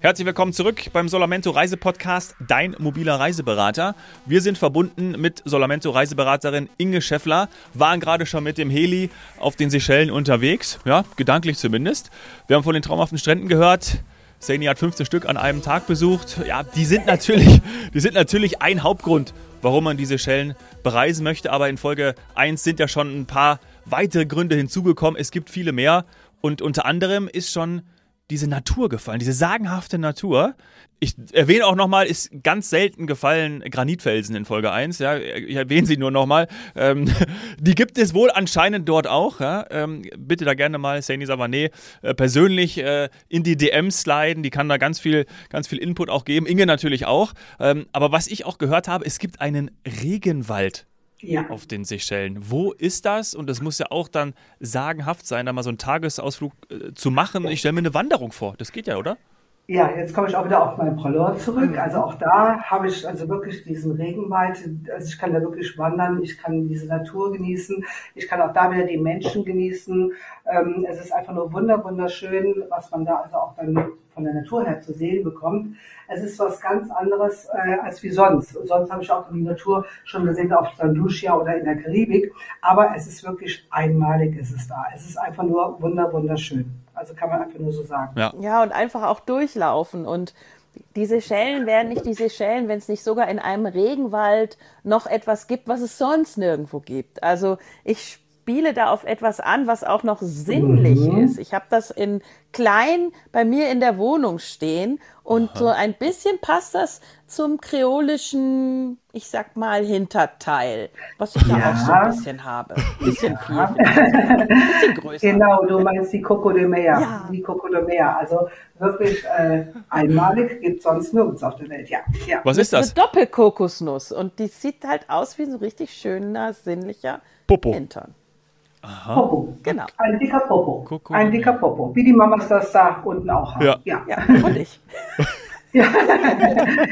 Herzlich willkommen zurück beim Solamento Reisepodcast, dein mobiler Reiseberater. Wir sind verbunden mit Solamento Reiseberaterin Inge Scheffler, waren gerade schon mit dem Heli auf den Seychellen unterwegs, ja, gedanklich zumindest. Wir haben von den traumhaften Stränden gehört. Saini hat 15 Stück an einem Tag besucht. Ja, die sind natürlich, die sind natürlich ein Hauptgrund, warum man diese Schellen bereisen möchte. Aber in Folge 1 sind ja schon ein paar weitere Gründe hinzugekommen. Es gibt viele mehr. Und unter anderem ist schon diese Natur gefallen, diese sagenhafte Natur. Ich erwähne auch nochmal, ist ganz selten gefallen Granitfelsen in Folge 1. Ja, ich erwähne sie nur nochmal. Ähm, die gibt es wohl anscheinend dort auch. Ja? Ähm, bitte da gerne mal Saini Savané äh, persönlich äh, in die DMs sliden. Die kann da ganz viel, ganz viel Input auch geben. Inge natürlich auch. Ähm, aber was ich auch gehört habe, es gibt einen Regenwald ja. auf den Seychellen. Wo ist das? Und das muss ja auch dann sagenhaft sein, da mal so einen Tagesausflug äh, zu machen. Ich stelle mir eine Wanderung vor. Das geht ja, oder? Ja, jetzt komme ich auch wieder auf meinen Prolor zurück. Mhm. Also auch da habe ich also wirklich diesen Regenwald. Also ich kann da wirklich wandern, ich kann diese Natur genießen, ich kann auch da wieder die Menschen genießen. Ähm, es ist einfach nur wunder wunderschön, was man da also auch dann von der Natur her zu sehen bekommt. Es ist was ganz anderes äh, als wie sonst. Und sonst habe ich auch die Natur schon gesehen auf St. Lucia oder in der Karibik. Aber es ist wirklich einmalig, ist es da. Es ist einfach nur wunder wunderschön. Also kann man einfach nur so sagen. Ja, ja und einfach auch durchlaufen und diese Schellen wären nicht diese Schellen, wenn es nicht sogar in einem Regenwald noch etwas gibt, was es sonst nirgendwo gibt. Also ich spiele da auf etwas an, was auch noch sinnlich mhm. ist. Ich habe das in klein bei mir in der Wohnung stehen und Aha. so ein bisschen passt das zum kreolischen, ich sag mal, Hinterteil, was ich ja, ja auch so ein bisschen habe. Ein bisschen ja. viel, ein bisschen größer. Genau, du meinst die Coco de Mea. Ja. Die Coco de Mea. Also wirklich äh, einmalig, gibt sonst nirgends auf der Welt. Ja. ja. Was ist das? Eine Doppelkokosnuss und die sieht halt aus wie so richtig schöner, sinnlicher Popo. Hintern. Aha. Popo. Genau. Ein dicker Popo. Kuckuck. Ein dicker Popo. Wie die Mamas das da unten auch haben. Ja. Ja. ja. Und ich. ja.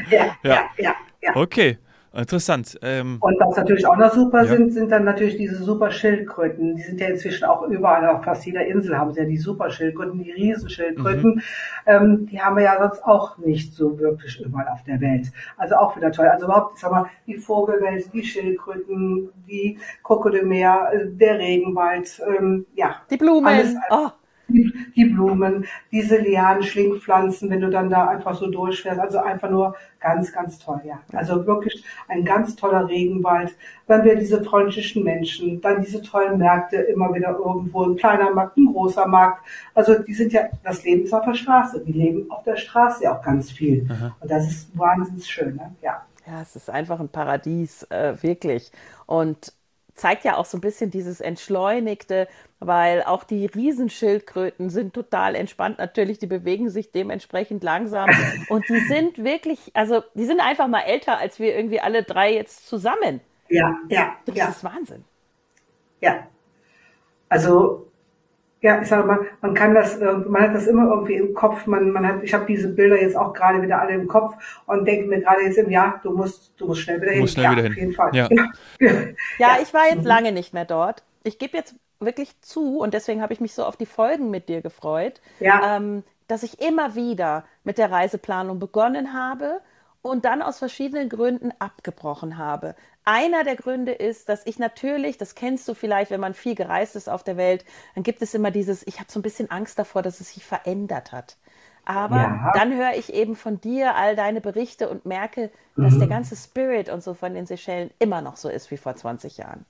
ja. ja. Ja. Ja. Okay. Interessant. Ähm, und was natürlich auch noch super ja. sind, sind dann natürlich diese super Schildkröten. Die sind ja inzwischen auch überall, auf fast jeder Insel haben sie ja die super Schildkröten, die Riesenschildkröten. Mhm. Ähm, die haben wir ja sonst auch nicht so wirklich überall auf der Welt. Also auch wieder toll. Also überhaupt, ich sag mal, die Vogelwelt, die Schildkröten, die Krokodilmeer, äh, der Regenwald, ähm, ja. Die Blumen. Alles, oh die, die Blumen, diese Lianen, Schlingpflanzen, wenn du dann da einfach so durchfährst. Also einfach nur ganz, ganz toll, ja. Also wirklich ein ganz toller Regenwald. Dann wieder diese freundlichen Menschen, dann diese tollen Märkte, immer wieder irgendwo ein kleiner Markt, ein großer Markt. Also die sind ja, das Leben ist auf der Straße. Die leben auf der Straße ja auch ganz viel. Aha. Und das ist wahnsinnig schön, ne? ja. Ja, es ist einfach ein Paradies, äh, wirklich. Und zeigt ja auch so ein bisschen dieses Entschleunigte, weil auch die Riesenschildkröten sind total entspannt. Natürlich, die bewegen sich dementsprechend langsam und die sind wirklich, also die sind einfach mal älter als wir irgendwie alle drei jetzt zusammen. Ja, ja. Das ja. ist Wahnsinn. Ja. Also ja, ich sage mal, man kann das, man hat das immer irgendwie im Kopf. Man, man hat, ich habe diese Bilder jetzt auch gerade wieder alle im Kopf und denke mir gerade jetzt im Jahr, du musst, du musst schnell wieder hin. Musst schnell ja, wieder hin. Auf jeden Fall. Ja. Ja. ja, ich war jetzt mhm. lange nicht mehr dort. Ich gebe jetzt wirklich zu und deswegen habe ich mich so auf die Folgen mit dir gefreut, ja. ähm, dass ich immer wieder mit der Reiseplanung begonnen habe und dann aus verschiedenen Gründen abgebrochen habe. Einer der Gründe ist, dass ich natürlich, das kennst du vielleicht, wenn man viel gereist ist auf der Welt, dann gibt es immer dieses, ich habe so ein bisschen Angst davor, dass es sich verändert hat. Aber ja. dann höre ich eben von dir all deine Berichte und merke, dass mhm. der ganze Spirit und so von den Seychellen immer noch so ist wie vor 20 Jahren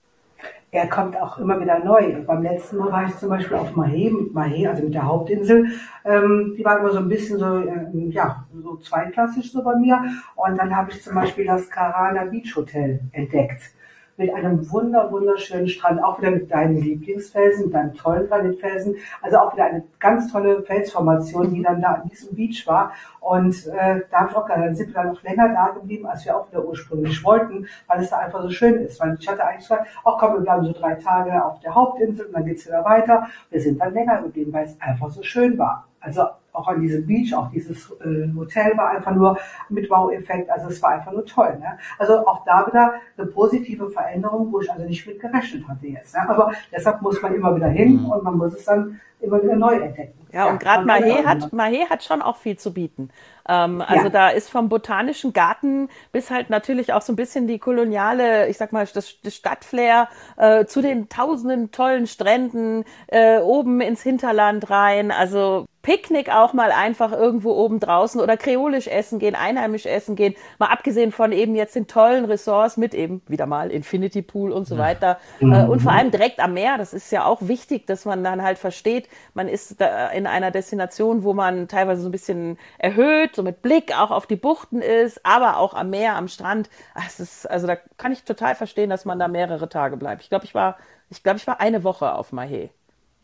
er kommt auch immer wieder neu. Beim letzten Mal war ich zum Beispiel auf Mahé, mit Mahé, also mit der Hauptinsel. Ähm, die war immer so ein bisschen so, äh, ja, so zweiklassig so bei mir. Und dann habe ich zum Beispiel das Carana Beach Hotel entdeckt mit einem wunder, wunderschönen Strand, auch wieder mit deinen Lieblingsfelsen, mit deinen tollen Granitfelsen. Also auch wieder eine ganz tolle Felsformation, die dann da an diesem Beach war. Und äh, da habe ich auch dann sind wir dann noch länger da geblieben, als wir auch wieder ursprünglich wollten, weil es da einfach so schön ist. Weil ich hatte eigentlich gesagt, ach komm, wir bleiben so drei Tage auf der Hauptinsel und dann geht's wieder weiter. Wir sind dann länger geblieben, weil es einfach so schön war. Also auch an diesem Beach, auch dieses äh, Hotel war einfach nur mit Wow-Effekt. Also es war einfach nur toll. Ne? Also auch da wieder eine positive Veränderung, wo ich also nicht mit gerechnet hatte jetzt. Ne? Aber deshalb muss man immer wieder hin mhm. und man muss es dann immer wieder neu entdecken. Ja, und gerade Mahé hat, Mahé hat schon auch viel zu bieten. Ähm, also ja. da ist vom botanischen Garten bis halt natürlich auch so ein bisschen die koloniale, ich sag mal, das, das Stadtflair äh, zu den tausenden tollen Stränden äh, oben ins Hinterland rein. Also Picknick auch mal einfach irgendwo oben draußen oder kreolisch essen gehen, einheimisch essen gehen, mal abgesehen von eben jetzt den tollen Ressorts mit eben wieder mal Infinity Pool und so weiter mhm. äh, und vor allem direkt am Meer, das ist ja auch wichtig, dass man dann halt versteht, man ist da in einer Destination, wo man teilweise so ein bisschen erhöht, so mit Blick auch auf die Buchten ist, aber auch am Meer, am Strand. Das ist, also da kann ich total verstehen, dass man da mehrere Tage bleibt. Ich glaube, ich war, ich glaube, ich war eine Woche auf Mahé.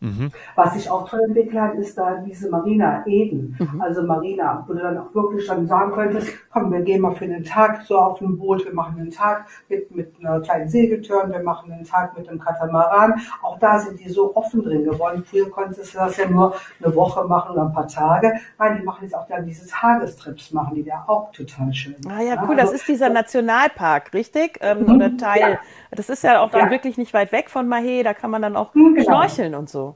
Mhm. Was sich auch toll entwickelt hat, ist da diese Marina Eden. Mhm. Also Marina, wo du dann auch wirklich dann sagen könntest, komm, wir gehen mal für einen Tag so auf ein Boot, wir machen einen Tag mit, mit einer kleinen Segeltörn, wir machen einen Tag mit einem Katamaran. Auch da sind die so offen drin geworden. Früher konntest du das ja nur eine Woche machen oder ein paar Tage. Nein, die machen jetzt auch dann diese Tagestrips, machen die da auch total schön. Ah ja, cool, also, das ist dieser Nationalpark, richtig? Ähm, mhm, oder Teil. Ja. Das ist ja auch dann ja. wirklich nicht weit weg von Mahé, da kann man dann auch mhm, genau. schnorcheln und so.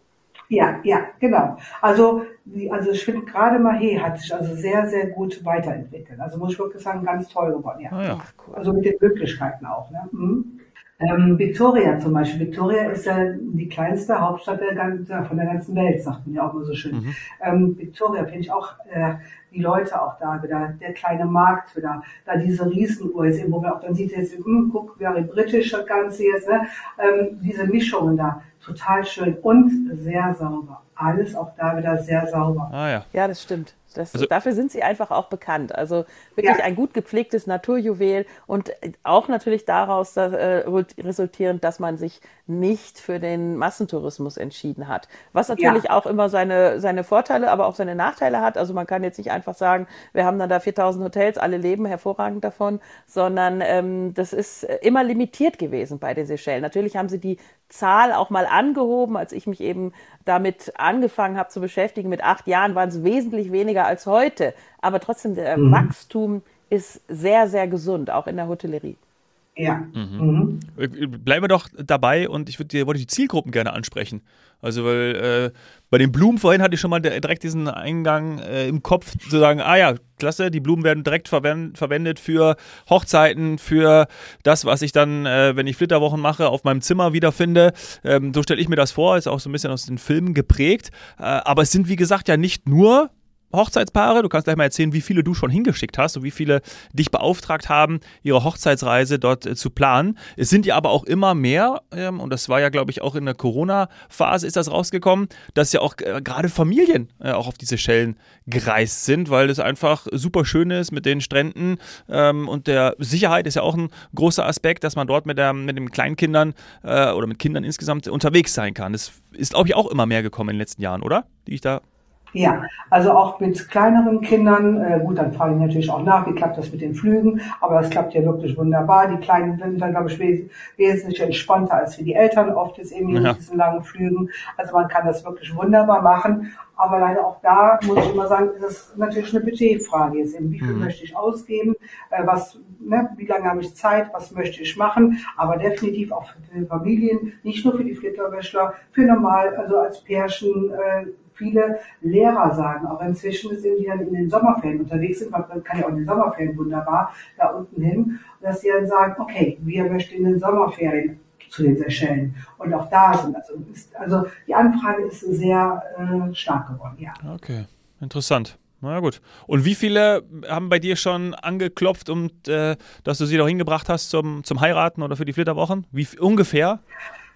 Ja, ja, genau. Also, die, also ich finde gerade Mahé hat sich also sehr, sehr gut weiterentwickelt. Also muss ich wirklich sagen, ganz toll geworden. Ja. Ah, ja. Cool. Also mit den Möglichkeiten auch. Ne? Mhm. Ähm, Victoria zum Beispiel. Victoria ist ja die kleinste Hauptstadt der ganzen, von der ganzen Welt, sagt man ja auch immer so schön. Mhm. Ähm, Victoria finde ich auch, äh, die Leute auch da wieder, der kleine Markt wieder, da diese Riesenuhr ist, wo man auch dann sieht, jetzt, hm, guck, wie britisch das Ganze jetzt, ne? ähm, diese Mischungen da, total schön und sehr sauber. Alles auch da wieder sehr sauber. Ah, ja. ja, das stimmt. Das, also, dafür sind sie einfach auch bekannt. Also wirklich ja. ein gut gepflegtes Naturjuwel und auch natürlich daraus äh, resultierend, dass man sich nicht für den Massentourismus entschieden hat. Was natürlich ja. auch immer seine, seine Vorteile, aber auch seine Nachteile hat. Also man kann jetzt nicht einfach sagen, wir haben dann da 4000 Hotels, alle leben hervorragend davon, sondern ähm, das ist immer limitiert gewesen bei den Seychellen. Natürlich haben sie die Zahl auch mal angehoben, als ich mich eben damit angefangen habe zu beschäftigen. Mit acht Jahren waren es wesentlich weniger als heute. Aber trotzdem, der mhm. Wachstum ist sehr, sehr gesund, auch in der Hotellerie. Ja. Mhm. Mhm. Bleiben wir doch dabei und ich würde wollte die Zielgruppen gerne ansprechen. Also, weil äh, bei den Blumen vorhin hatte ich schon mal direkt diesen Eingang äh, im Kopf zu sagen, ah ja, klasse, die Blumen werden direkt verwend verwendet für Hochzeiten, für das, was ich dann, äh, wenn ich Flitterwochen mache, auf meinem Zimmer wiederfinde. Ähm, so stelle ich mir das vor, ist auch so ein bisschen aus den Filmen geprägt. Äh, aber es sind, wie gesagt, ja nicht nur Hochzeitspaare. Du kannst gleich mal erzählen, wie viele du schon hingeschickt hast und wie viele dich beauftragt haben, ihre Hochzeitsreise dort äh, zu planen. Es sind ja aber auch immer mehr, ähm, und das war ja, glaube ich, auch in der Corona-Phase ist das rausgekommen, dass ja auch äh, gerade Familien äh, auch auf diese Schellen gereist sind, weil es einfach super schön ist mit den Stränden ähm, und der Sicherheit ist ja auch ein großer Aspekt, dass man dort mit, der, mit den Kleinkindern äh, oder mit Kindern insgesamt unterwegs sein kann. Das ist, glaube ich, auch immer mehr gekommen in den letzten Jahren, oder? Die ich da ja, also auch mit kleineren Kindern, äh, gut, dann frage ich natürlich auch nach, wie klappt das mit den Flügen, aber das klappt ja wirklich wunderbar. Die Kleinen sind dann, glaube ich, wes wesentlich entspannter als wie die Eltern oft ist eben ja. mit diesen langen Flügen. Also man kann das wirklich wunderbar machen, aber leider auch da muss ich immer sagen, ist es natürlich eine Budgetfrage jetzt eben, wie viel mhm. möchte ich ausgeben, äh, was, ne, wie lange habe ich Zeit, was möchte ich machen, aber definitiv auch für die Familien, nicht nur für die Flitterwäschler, für normal, also als Pärchen, äh, viele Lehrer sagen, auch inzwischen sind die dann in den Sommerferien unterwegs sind, man kann ja auch in den Sommerferien wunderbar da unten hin, dass die dann sagen, okay, wir möchten in den Sommerferien zu den Seychellen und auch da sind. Also, ist, also die Anfrage ist sehr äh, stark geworden, ja. Okay, interessant. Na gut. Und wie viele haben bei dir schon angeklopft, um, äh, dass du sie doch hingebracht hast zum, zum Heiraten oder für die Flitterwochen? Wie ungefähr?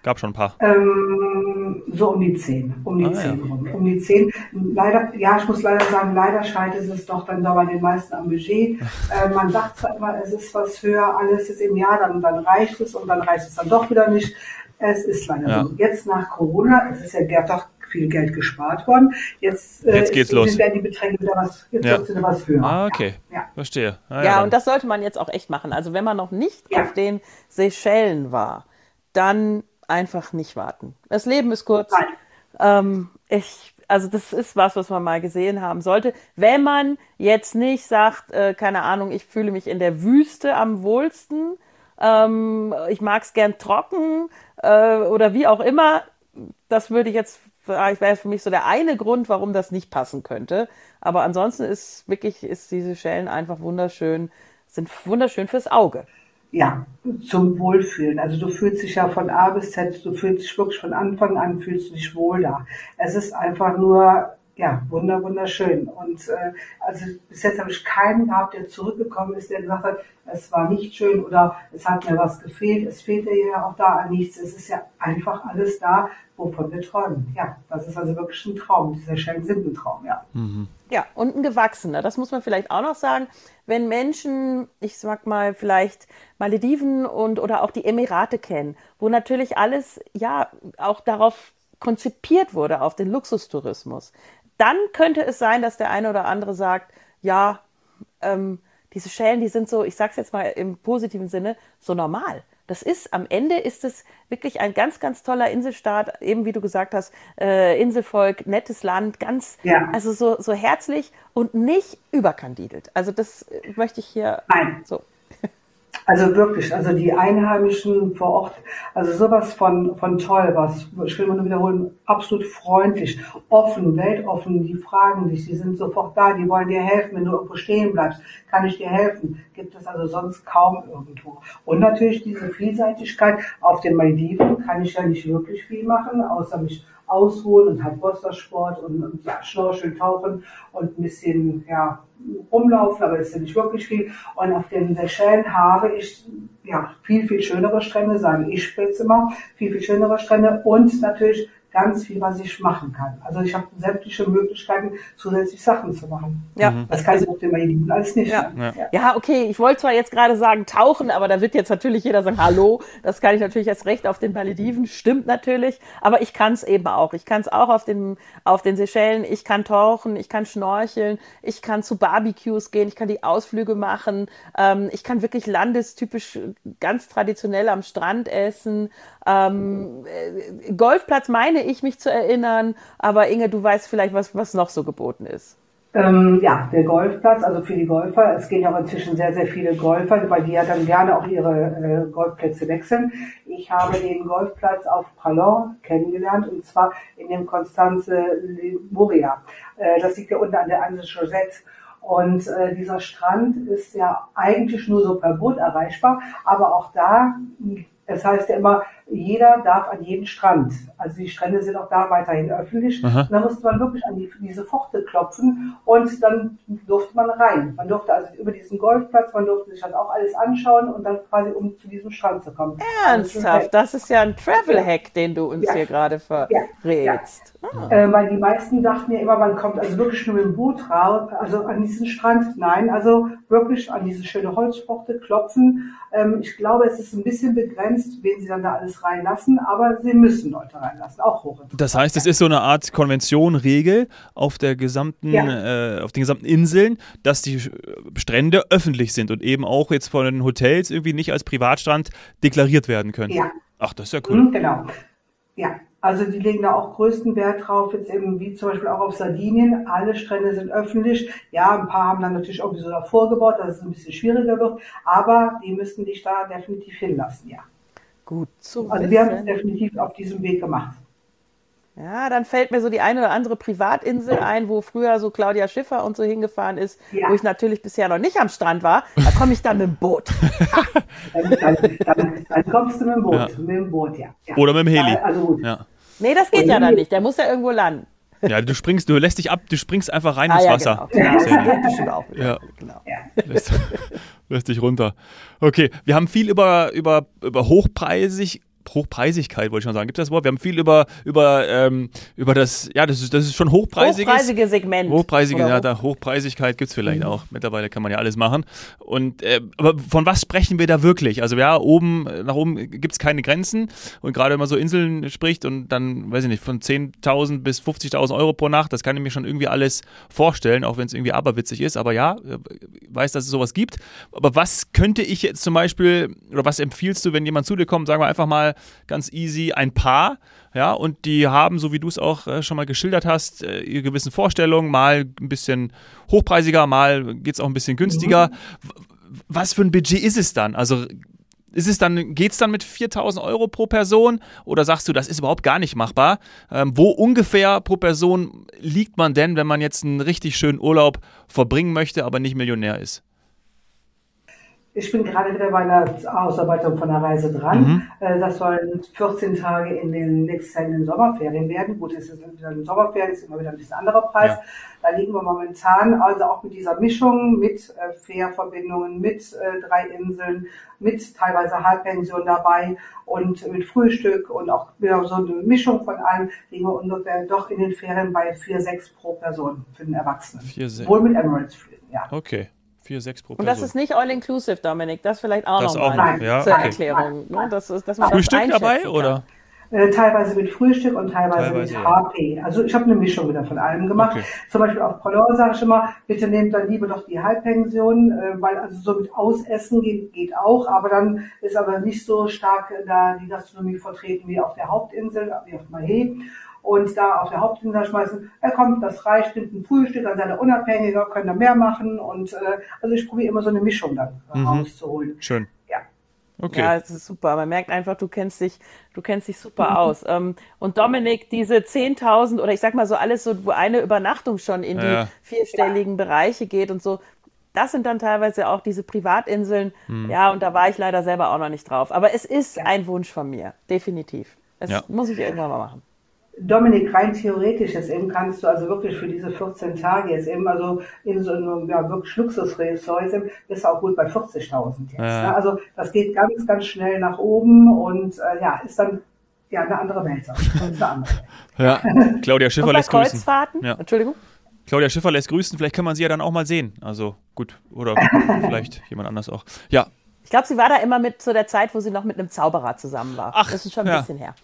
Gab schon ein paar. Ähm, so um die zehn. Um die ah, zehn ja. rum. Um die zehn. Leider, ja, ich muss leider sagen, leider scheitert es doch dann da bei den meisten am Budget. Äh, man sagt zwar immer, es ist was höher, alles ist im Jahr, dann, dann reicht es und dann reicht es dann doch wieder nicht. Es ist leider ja. so. Jetzt nach Corona, es ist ja doch viel Geld gespart worden. Jetzt, äh, jetzt geht's los. werden die Beträge wieder was, jetzt ja. wieder was höher. Ah, okay. Ja. Verstehe. Ah, ja, ja und das sollte man jetzt auch echt machen. Also wenn man noch nicht auf den Seychellen war, dann einfach nicht warten. Das Leben ist kurz. Ähm, ich also das ist was, was man mal gesehen haben sollte. Wenn man jetzt nicht sagt, äh, keine Ahnung, ich fühle mich in der Wüste am wohlsten, ähm, ich mag es gern trocken äh, oder wie auch immer, das würde ich jetzt, wäre für mich so der eine Grund, warum das nicht passen könnte. Aber ansonsten ist wirklich, ist diese Schellen einfach wunderschön, sind wunderschön fürs Auge ja, zum Wohlfühlen. Also du fühlst dich ja von A bis Z, du fühlst dich wirklich von Anfang an, fühlst du dich wohl da. Es ist einfach nur, ja, wunder, wunderschön. Und äh, also bis jetzt habe ich keinen gehabt, der zurückgekommen ist, der gesagt hat, es war nicht schön oder es hat mir was gefehlt. Es fehlt ja auch da an nichts. Es ist ja einfach alles da, wovon wir träumen. Ja, das ist also wirklich ein Traum. Diese Schellen sind ein Traum, ja. Mhm. Ja, und ein gewachsener. Das muss man vielleicht auch noch sagen. Wenn Menschen, ich sag mal, vielleicht Malediven und oder auch die Emirate kennen, wo natürlich alles ja auch darauf konzipiert wurde, auf den Luxustourismus, dann könnte es sein, dass der eine oder andere sagt, ja, ähm, diese Schellen, die sind so, ich sag's jetzt mal im positiven Sinne, so normal. Das ist, am Ende ist es wirklich ein ganz, ganz toller Inselstaat, eben wie du gesagt hast, äh, Inselvolk, nettes Land, ganz, ja. also so, so herzlich und nicht überkandidelt. Also das möchte ich hier Nein. so. Also wirklich, also die Einheimischen vor Ort, also sowas von, von toll, was, ich will nur wiederholen, absolut freundlich, offen, weltoffen, die fragen dich, die sind sofort da, die wollen dir helfen, wenn du irgendwo stehen bleibst, kann ich dir helfen, gibt es also sonst kaum irgendwo. Und natürlich diese Vielseitigkeit, auf den Maldiven kann ich ja nicht wirklich viel machen, außer mich ausruhen und halt Wassersport und, und ja, Schnorcheln, Tauchen und ein bisschen, ja, rumlaufen, aber das ist ja nicht wirklich viel. Und auf den Seychellen habe ich ja viel, viel schönere Strände, sage ich jetzt immer, viel, viel schönere Strände und natürlich ganz viel, was ich machen kann. Also ich habe sämtliche Möglichkeiten, zusätzlich Sachen zu machen. Ja. Mhm. Das kann ich auf dem Malediven alles nicht. Ja. Ja. ja, okay, ich wollte zwar jetzt gerade sagen tauchen, aber da wird jetzt natürlich jeder sagen, hallo, das kann ich natürlich erst recht auf den Malediven, stimmt natürlich, aber ich kann es eben auch. Ich kann es auch auf den, auf den Seychellen, ich kann tauchen, ich kann schnorcheln, ich kann zu Barbecues gehen, ich kann die Ausflüge machen, ähm, ich kann wirklich landestypisch ganz traditionell am Strand essen. Ähm, äh, Golfplatz meine ich mich zu erinnern, aber Inge, du weißt vielleicht, was, was noch so geboten ist. Ähm, ja, der Golfplatz, also für die Golfer. Es gehen ja auch inzwischen sehr, sehr viele Golfer, weil die ja dann gerne auch ihre äh, Golfplätze wechseln. Ich habe den Golfplatz auf Pralon kennengelernt und zwar in dem Constanze Moria. Äh, das liegt ja unten an der Anse Josette. Und äh, dieser Strand ist ja eigentlich nur so per Boot erreichbar, aber auch da das heißt ja immer, jeder darf an jeden Strand. Also die Strände sind auch da weiterhin öffentlich. Aha. Und da musste man wirklich an die, diese Pforte klopfen und dann durfte man rein. Man durfte also über diesen Golfplatz, man durfte sich das auch alles anschauen und dann quasi um zu diesem Strand zu kommen. Ernsthaft? Also das ist ja ein Travel-Hack, ja. den du uns ja. hier gerade verrätst. Ja. Ah. Äh, weil die meisten dachten ja immer, man kommt also wirklich nur mit dem Boot raus, also an diesen Strand. Nein, also wirklich an diese schöne Holzpforte klopfen. Ähm, ich glaube, es ist ein bisschen begrenzt, wen sie dann da alles reinlassen, aber sie müssen Leute reinlassen, auch hoch. Das heißt, es ist so eine Art Konvention, Regel auf der gesamten, ja. äh, auf den gesamten Inseln, dass die Strände öffentlich sind und eben auch jetzt von den Hotels irgendwie nicht als Privatstrand deklariert werden können. Ja. Ach, das ist ja cool. Mhm, genau. Ja, also die legen da auch größten Wert drauf, jetzt eben wie zum Beispiel auch auf Sardinien. Alle Strände sind öffentlich. Ja, ein paar haben dann natürlich auch so davor gebaut, dass es ein bisschen schwieriger wird, aber die müssten dich da definitiv hinlassen, ja. Gut zu Also wissen. wir haben es definitiv auf diesem Weg gemacht. Ja, dann fällt mir so die eine oder andere Privatinsel ein, wo früher so Claudia Schiffer und so hingefahren ist, ja. wo ich natürlich bisher noch nicht am Strand war. Da komme ich dann mit dem Boot. dann, dann, dann, dann, kommst du mit dem Boot. Ja. Mit dem Boot ja. ja. Oder mit dem Heli. Also gut. Ja. Nee, das geht und ja dann nicht. Der muss ja irgendwo landen. Ja, du springst, du lässt dich ab, du springst einfach rein ah, ins Wasser. Genau. Ja, das geht auch. Ja. Genau. Dich runter. Okay, wir haben viel über, über, über hochpreisig Hochpreisigkeit, wollte ich schon sagen. Gibt es das Wort? Wir haben viel über, über, ähm, über das, ja, das ist, das ist schon hochpreisiges. Hochpreisige Segment. Hochpreisige, ja, da Hochpreisigkeit gibt es vielleicht mhm. auch. Mittlerweile kann man ja alles machen. Und, äh, aber von was sprechen wir da wirklich? Also, ja, oben, nach oben gibt es keine Grenzen. Und gerade wenn man so Inseln spricht und dann, weiß ich nicht, von 10.000 bis 50.000 Euro pro Nacht, das kann ich mir schon irgendwie alles vorstellen, auch wenn es irgendwie aberwitzig ist. Aber ja, äh, weiß, dass es sowas gibt. Aber was könnte ich jetzt zum Beispiel, oder was empfiehlst du, wenn jemand zu dir kommt, sagen wir einfach mal, mal ganz easy ein Paar, ja, und die haben, so wie du es auch äh, schon mal geschildert hast, äh, ihre gewissen Vorstellungen, mal ein bisschen hochpreisiger, mal geht es auch ein bisschen günstiger. Mhm. Was für ein Budget ist es dann? Also ist es dann, geht es dann mit 4000 Euro pro Person oder sagst du, das ist überhaupt gar nicht machbar? Ähm, wo ungefähr pro Person liegt man denn, wenn man jetzt einen richtig schönen Urlaub verbringen möchte, aber nicht Millionär ist? Ich bin gerade wieder bei einer Ausarbeitung von der Reise dran. Mhm. Äh, das sollen 14 Tage in den nächsten Sommerferien werden. Gut, es ist wieder ein Sommerferien, ist immer wieder ein bisschen anderer Preis. Ja. Da liegen wir momentan also auch mit dieser Mischung, mit äh, Fährverbindungen, mit äh, drei Inseln, mit teilweise Halbpension dabei und mit Frühstück und auch wieder so eine Mischung von allem liegen wir ungefähr doch in den Ferien bei 4,6 pro Person für den Erwachsenen. 4, Wohl mit Emirates Flügen, ja. Okay. 4, 6 pro Person. Und das ist nicht all-inclusive, Dominik. Das vielleicht auch das nochmal noch, ja, zur okay. Erklärung. Ne? Das ist, dass man Frühstück das dabei, oder? Äh, teilweise mit Frühstück und teilweise, teilweise mit HP. Also ich habe eine Mischung wieder von allem gemacht. Okay. Zum Beispiel auf Prolor sage ich immer, bitte nehmt dann lieber doch die Halbpension, äh, weil also so mit Ausessen geht, geht auch, aber dann ist aber nicht so stark da die Gastronomie vertreten wie auf der Hauptinsel, wie auf Mahé und da auf der Hauptinsel schmeißen, er kommt, das reicht, nimmt ein Frühstück, dann seid ihr unabhängiger, könnt ihr mehr machen und äh, also ich probiere immer so eine Mischung dann mhm. rauszuholen. Schön. Ja. Okay. Ja, es ist super. Man merkt einfach, du kennst dich, du kennst dich super aus. Ähm, und Dominik, diese 10.000 oder ich sag mal so alles so, wo eine Übernachtung schon in die vierstelligen ja. Bereiche geht und so, das sind dann teilweise auch diese Privatinseln. Hm. Ja, und da war ich leider selber auch noch nicht drauf. Aber es ist ja. ein Wunsch von mir, definitiv. Das ja. muss ich irgendwann mal machen. Dominik, rein theoretisch jetzt eben kannst du also wirklich für diese 14 Tage jetzt eben, also in so einem ja, wirklich Luxusresort bist du auch gut bei 40.000 jetzt. Ja. Ne? Also das geht ganz, ganz schnell nach oben und äh, ja, ist dann ja eine andere Welt. Eine andere ja, Claudia Schiffer lässt grüßen. Ja. Entschuldigung. Claudia Schiffer lässt grüßen, vielleicht kann man sie ja dann auch mal sehen. Also gut, oder vielleicht jemand anders auch. Ja, ich glaube, sie war da immer mit zu der Zeit, wo sie noch mit einem Zauberer zusammen war. Ach, das ist schon ein ja. bisschen her.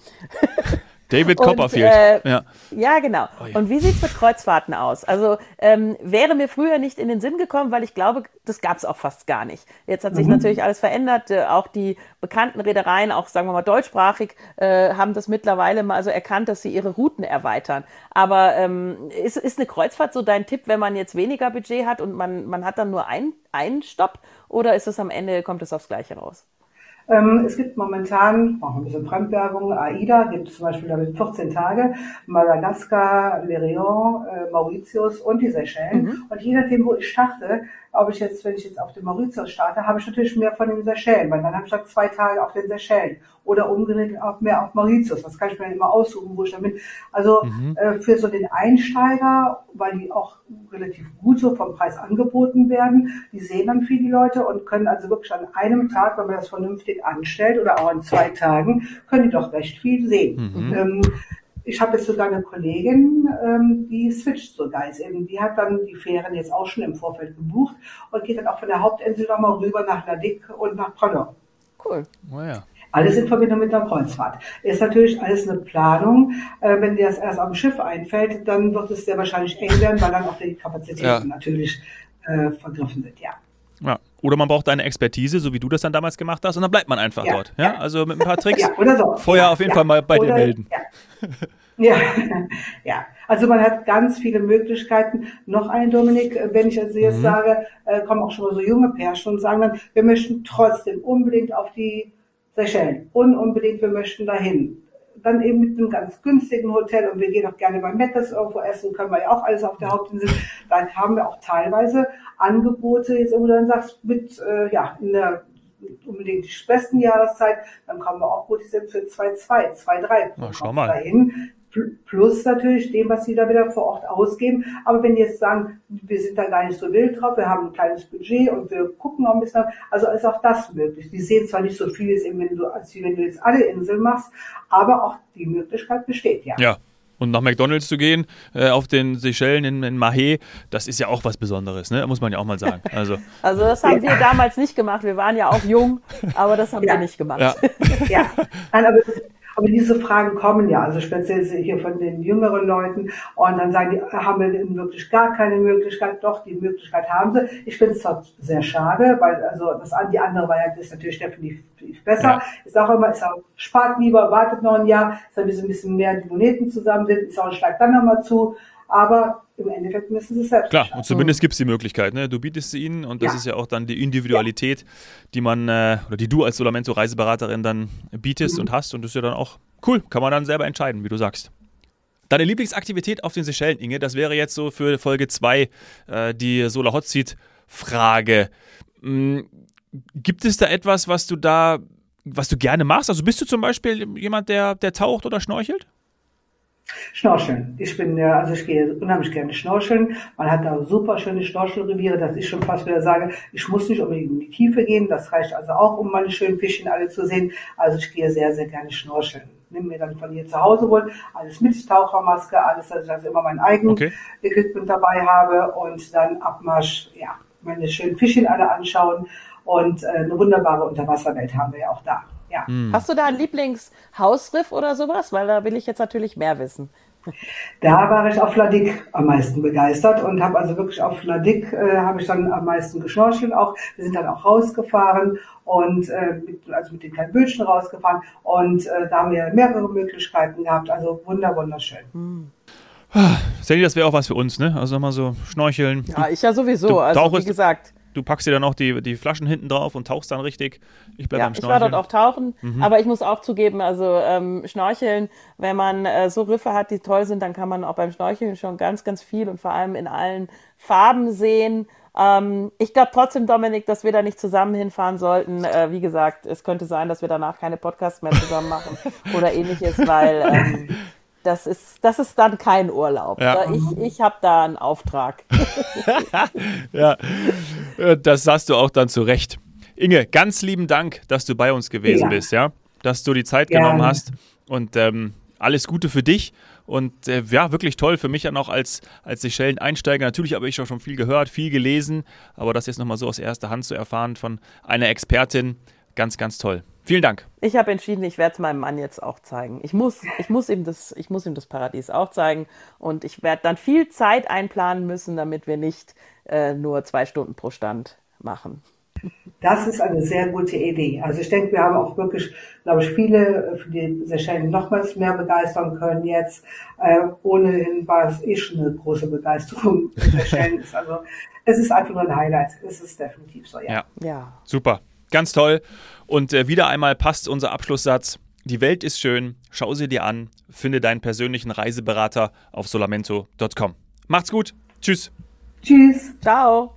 David Copperfield. Äh, ja. ja, genau. Oh, ja. Und wie sieht es mit Kreuzfahrten aus? Also ähm, wäre mir früher nicht in den Sinn gekommen, weil ich glaube, das gab es auch fast gar nicht. Jetzt hat sich mhm. natürlich alles verändert. Äh, auch die bekannten Reedereien, auch sagen wir mal deutschsprachig, äh, haben das mittlerweile mal so erkannt, dass sie ihre Routen erweitern. Aber ähm, ist, ist eine Kreuzfahrt so dein Tipp, wenn man jetzt weniger Budget hat und man, man hat dann nur einen, einen Stopp? Oder ist es am Ende, kommt es aufs Gleiche raus? Ähm, es gibt momentan, auch ein bisschen Fremdwerbung, AIDA gibt es zum Beispiel damit 14 Tage, Madagaskar, Le Réunion, äh, Mauritius und die Seychellen. Mhm. Und je nachdem, wo ich starte, ob ich jetzt, wenn ich jetzt auf dem Mauritius starte, habe ich natürlich mehr von den Seychellen, weil dann habe ich halt zwei Tage auf den Seychellen oder umgedreht auch mehr auf Mauritius. Das kann ich mir dann immer aussuchen, wo ich dann bin. Also mhm. äh, für so den Einsteiger, weil die auch relativ gut so vom Preis angeboten werden, die sehen dann viele Leute und können also wirklich an einem Tag, wenn man das vernünftig anstellt oder auch an zwei Tagen, können die doch recht viel sehen. Mhm. Ähm, ich habe jetzt sogar eine Kollegin, ähm, die switcht sogar. Ist eben, die hat dann die Fähren jetzt auch schon im Vorfeld gebucht und geht dann auch von der Hauptinsel nochmal rüber nach Nadik und nach Prano. Cool. Oh ja. Alles in Verbindung mit einer Kreuzfahrt. Ist natürlich alles eine Planung. Äh, wenn dir das erst dem Schiff einfällt, dann wird es sehr wahrscheinlich eng werden, weil dann auch die Kapazitäten ja. natürlich äh, vergriffen sind, ja. Ja. Oder man braucht eine Expertise, so wie du das dann damals gemacht hast, und dann bleibt man einfach ja, dort. Ja? ja? Also mit ein paar Tricks. ja, oder so. Vorher auf jeden Fall mal bei oder, dir melden. Ja. ja, also man hat ganz viele Möglichkeiten. Noch ein Dominik, wenn ich also jetzt mhm. sage, äh, kommen auch schon mal so junge Pärchen und sagen dann, wir möchten trotzdem unbedingt auf die Seychellen und unbedingt, wir möchten dahin dann eben mit einem ganz günstigen Hotel und wir gehen auch gerne bei Meckes irgendwo essen, können wir ja auch alles auf der Hauptinsel. Dann haben wir auch teilweise Angebote, jetzt wo du dann sagst, mit, äh, ja, in der unbedingt die besten Jahreszeit, dann kommen wir auch gut, sind für 2,2, 2,3 pro Kopf dahin plus natürlich dem, was sie da wieder vor Ort ausgeben. Aber wenn die jetzt sagen, wir sind da gar nicht so wild drauf, wir haben ein kleines Budget und wir gucken auch ein bisschen, also ist auch das möglich. Die sehen zwar nicht so viel, wenn du, als wenn du jetzt alle Inseln machst, aber auch die Möglichkeit besteht, ja. Ja. Und nach McDonalds zu gehen, äh, auf den Seychellen in, in Mahé, das ist ja auch was Besonderes, ne? muss man ja auch mal sagen. Also, also das haben wir damals nicht gemacht. Wir waren ja auch jung, aber das haben ja. wir nicht gemacht. Ja, ja. Nein, aber Aber diese Fragen kommen ja, also speziell hier von den jüngeren Leuten. Und dann sagen die, haben wir denn wirklich gar keine Möglichkeit? Doch, die Möglichkeit haben sie. Ich finde es zwar sehr schade, weil also das, die andere Variante ist natürlich definitiv besser. Ja. Ist auch immer, ist auch, spart lieber, wartet noch ein Jahr, damit so ein bisschen mehr die Moneten zusammen sind, ist auch ein Schlag dann nochmal zu. Aber im Endeffekt müssen sie es selbst. Klar, und zumindest gibt es die Möglichkeit. Ne? Du bietest sie ihnen und das ja. ist ja auch dann die Individualität, ja. die man äh, oder die du als Solamento Reiseberaterin dann bietest mhm. und hast. Und das ist ja dann auch cool. Kann man dann selber entscheiden, wie du sagst. Deine Lieblingsaktivität auf den Seychellen, Inge, das wäre jetzt so für Folge 2 äh, die Solar Hot Seat Frage. Mhm. Gibt es da etwas, was du da, was du gerne machst? Also bist du zum Beispiel jemand, der, der taucht oder schnorchelt? Schnorcheln. Ich bin, also ich gehe unheimlich gerne schnorcheln. Man hat da super schöne Schnorchelreviere, dass ich schon fast wieder sage, ich muss nicht unbedingt in die Tiefe gehen. Das reicht also auch, um meine schönen Fischchen alle zu sehen. Also ich gehe sehr, sehr gerne schnorcheln. Nimm mir dann von hier zu Hause wohl alles mit, Tauchermaske, alles, dass ich also immer mein eigenes okay. Equipment dabei habe und dann Abmarsch, ja, meine schönen Fischchen alle anschauen und äh, eine wunderbare Unterwasserwelt haben wir ja auch da. Ja. Hm. Hast du da einen Lieblingshausriff oder sowas? Weil da will ich jetzt natürlich mehr wissen. Da war ich auf Ladik am meisten begeistert und habe also wirklich auf Ladik äh, habe ich dann am meisten geschnorchelt auch. Wir sind dann auch rausgefahren und äh, mit, also mit den kleinen Bötchen rausgefahren und äh, da haben wir mehrere Möglichkeiten gehabt. Also wunder wunderschön. Hm. Sandy, das wäre auch was für uns, ne? Also nochmal so schnorcheln. Ja, ich ja sowieso. also wie gesagt, Du packst dir dann auch die, die Flaschen hinten drauf und tauchst dann richtig. Ich bleibe ja, am Schnorcheln. Ich war dort auch tauchen, mhm. aber ich muss auch zugeben, also ähm, Schnorcheln, wenn man äh, so Riffe hat, die toll sind, dann kann man auch beim Schnorcheln schon ganz, ganz viel und vor allem in allen Farben sehen. Ähm, ich glaube trotzdem, Dominik, dass wir da nicht zusammen hinfahren sollten. Äh, wie gesagt, es könnte sein, dass wir danach keine Podcasts mehr zusammen machen oder ähnliches, weil ähm, das ist, das ist dann kein Urlaub. Ja. Ich, ich habe da einen Auftrag. ja, äh, das sagst du auch dann zu Recht. Inge, ganz lieben Dank, dass du bei uns gewesen ja. bist, ja, dass du die Zeit Gerne. genommen hast und ähm, alles Gute für dich und äh, ja, wirklich toll für mich dann auch als, als Seychellen-Einsteiger. Natürlich habe ich auch schon viel gehört, viel gelesen, aber das jetzt nochmal so aus erster Hand zu erfahren von einer Expertin, ganz, ganz toll. Vielen Dank. Ich habe entschieden, ich werde es meinem Mann jetzt auch zeigen. Ich muss, ich, muss ihm das, ich muss ihm das Paradies auch zeigen. Und ich werde dann viel Zeit einplanen müssen, damit wir nicht äh, nur zwei Stunden pro Stand machen. Das ist eine sehr gute Idee. Also ich denke, wir haben auch wirklich, glaube ich, viele für die Seychellen nochmals mehr begeistern können jetzt. Äh, ohnehin war es eh schon eine große Begeisterung für Seychellen. also es ist einfach nur ein Highlight. Es ist definitiv so, ja. Ja, ja. super. Ganz toll. Und äh, wieder einmal passt unser Abschlusssatz. Die Welt ist schön, schau sie dir an, finde deinen persönlichen Reiseberater auf solamento.com. Macht's gut. Tschüss. Tschüss. Ciao.